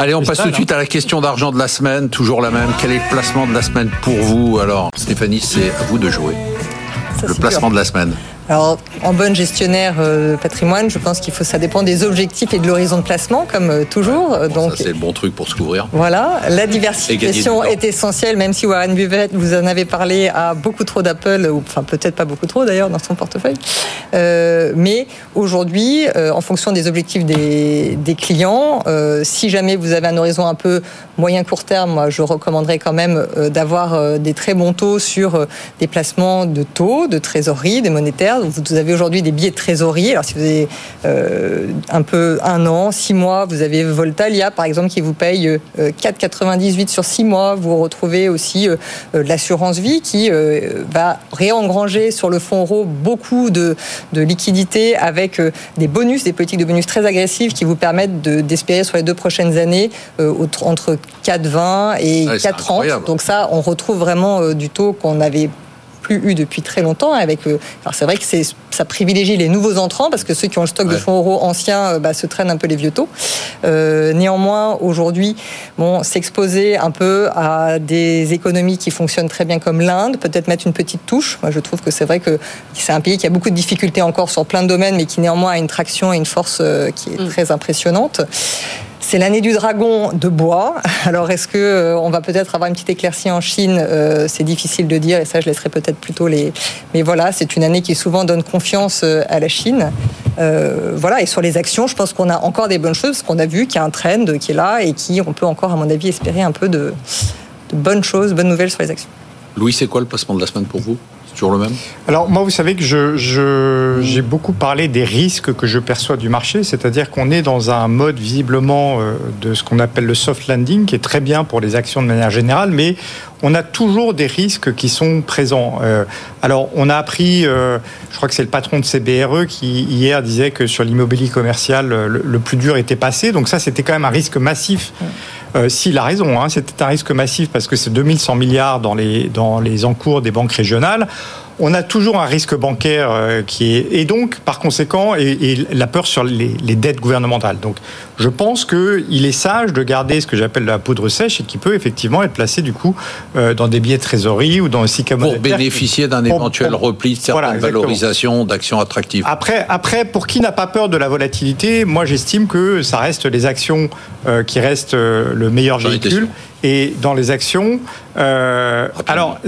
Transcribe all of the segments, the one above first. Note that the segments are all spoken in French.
Allez, on passe tout de suite à la question d'argent de la semaine, toujours la même. Quel est le placement de la semaine pour vous? Alors, Stéphanie, c'est à vous de jouer. le placement de la semaine. Alors, en bonne gestionnaire euh, patrimoine, je pense qu'il faut, ça dépend des objectifs et de l'horizon de placement, comme euh, toujours. Donc, ça, c'est le bon truc pour se couvrir. Voilà, la diversification est essentielle, même si Warren Buffett, vous en avez parlé, a beaucoup trop d'Apple, ou enfin peut-être pas beaucoup trop d'ailleurs dans son portefeuille. Euh, mais aujourd'hui, en fonction des objectifs des, des clients, si jamais vous avez un horizon un peu moyen court terme, moi je recommanderais quand même d'avoir des très bons taux sur des placements de taux, de trésorerie, des monétaires vous avez aujourd'hui des billets de trésorerie. Alors si vous avez euh, un peu un an, six mois, vous avez Voltalia par exemple qui vous paye 4,98 euh, sur six mois. Vous retrouvez aussi euh, l'assurance vie qui va réengranger sur le fonds euro beaucoup de, de liquidités avec des bonus, des politiques de bonus très agressives qui vous permettent d'espérer sur les deux prochaines années entre 4,20 et 4,30. Donc ça, on retrouve vraiment du taux qu'on avait eu depuis très longtemps. Avec, euh, alors c'est vrai que c'est, ça privilégie les nouveaux entrants parce que ceux qui ont le stock de fonds euros anciens euh, bah, se traînent un peu les vieux taux. Euh, néanmoins, aujourd'hui, bon, s'exposer un peu à des économies qui fonctionnent très bien comme l'Inde, peut-être mettre une petite touche. Moi, je trouve que c'est vrai que c'est un pays qui a beaucoup de difficultés encore sur plein de domaines, mais qui néanmoins a une traction et une force qui est mm. très impressionnante. C'est l'année du dragon de bois. Alors, est-ce que euh, on va peut-être avoir une petite éclaircie en Chine? Euh, C'est difficile de dire, et ça, je laisserai peut-être plutôt les. Mais voilà, c'est une année qui souvent donne confiance euh, à la Chine. voilà, et sur les actions, je pense qu'on a encore des bonnes choses, parce qu'on a vu qu'il y a un trend qui est là et qui, on peut encore, à mon avis, espérer un peu de, bonnes choses, bonnes nouvelles sur les actions. Louis, c'est quoi le placement de la semaine pour vous? Toujours le même Alors moi, vous savez que je, j'ai beaucoup parlé des risques que je perçois du marché, c'est-à-dire qu'on est dans un mode visiblement euh, de ce qu'on appelle le soft landing, qui est très bien pour les actions de manière générale, mais on a toujours des risques qui sont présents. Euh, alors, on a appris, euh, je crois que c'est le patron de CBRE qui hier disait que sur l'immobilier commercial, le, plus dur était passé. Donc ça, c'était quand même un risque massif. S'il a raison, hein, c'était un risque massif parce que c'est 2100 milliards dans les, dans les encours des banques régionales on a toujours un risque bancaire euh, qui est et donc par conséquent et, la peur sur les, dettes gouvernementales. Donc je pense qu'il est sage de garder ce que j'appelle la poudre sèche et qui peut effectivement être placé du coup euh, dans des billets de trésorerie ou dans un Pour bénéficier d'un éventuel repli de certaines valorisations d'actions attractives. Après, après, pour qui n'a pas peur de la volatilité, moi j'estime que ça reste les actions euh, qui restent le meilleur véhicule. Et dans les actions, alors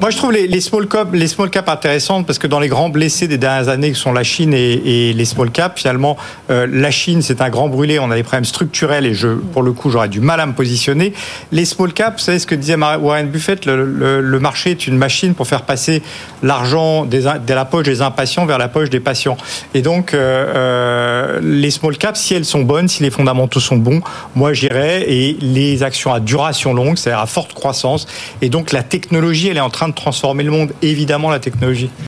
moi, je trouve les, les, small cap, les small cap intéressantes parce que dans les grands blessés des dernières années, qui sont la Chine et, et les small cap, finalement, euh, la Chine, c'est un grand brûlé. On a des problèmes structurels et je, pour le coup, j'aurais du mal à me positionner. Les small cap, vous savez ce que disait Warren Buffett, le, le, le marché est une machine pour faire passer l'argent de la poche des impatients vers la poche des patients. Et donc, euh, euh, les small cap, si elles sont bonnes, si les fondamentaux sont bons, moi j'irais et les actions à duration longue, c'est-à-dire à forte croissance. Et donc, la technologie, elle est en train de transformer le monde, évidemment, la technologie.